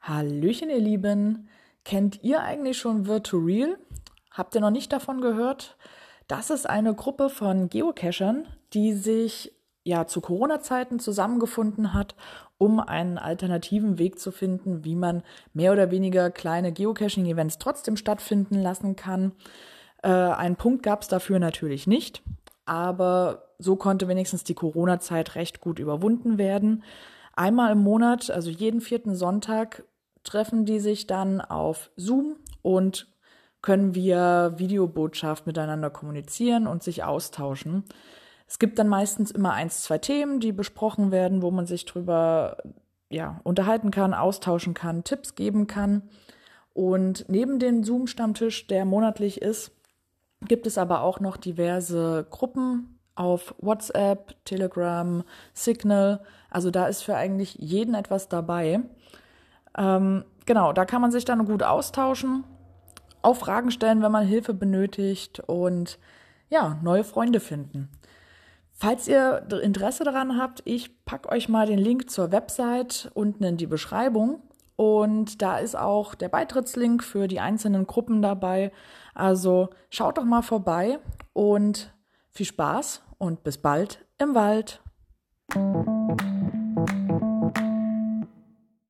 Hallöchen, ihr Lieben. Kennt ihr eigentlich schon Virtual? Habt ihr noch nicht davon gehört? Das ist eine Gruppe von Geocachern, die sich ja zu Corona-Zeiten zusammengefunden hat, um einen alternativen Weg zu finden, wie man mehr oder weniger kleine Geocaching-Events trotzdem stattfinden lassen kann. Äh, einen Punkt gab es dafür natürlich nicht, aber so konnte wenigstens die Corona-Zeit recht gut überwunden werden. Einmal im Monat, also jeden vierten Sonntag, treffen die sich dann auf Zoom und können via Videobotschaft miteinander kommunizieren und sich austauschen. Es gibt dann meistens immer eins, zwei Themen, die besprochen werden, wo man sich drüber ja, unterhalten kann, austauschen kann, Tipps geben kann. Und neben dem Zoom-Stammtisch, der monatlich ist, gibt es aber auch noch diverse Gruppen auf WhatsApp, Telegram, Signal. Also da ist für eigentlich jeden etwas dabei. Ähm, genau, da kann man sich dann gut austauschen, auch Fragen stellen, wenn man Hilfe benötigt und ja, neue Freunde finden. Falls ihr Interesse daran habt, ich packe euch mal den Link zur Website unten in die Beschreibung. Und da ist auch der Beitrittslink für die einzelnen Gruppen dabei. Also schaut doch mal vorbei und viel Spaß und bis bald im Wald.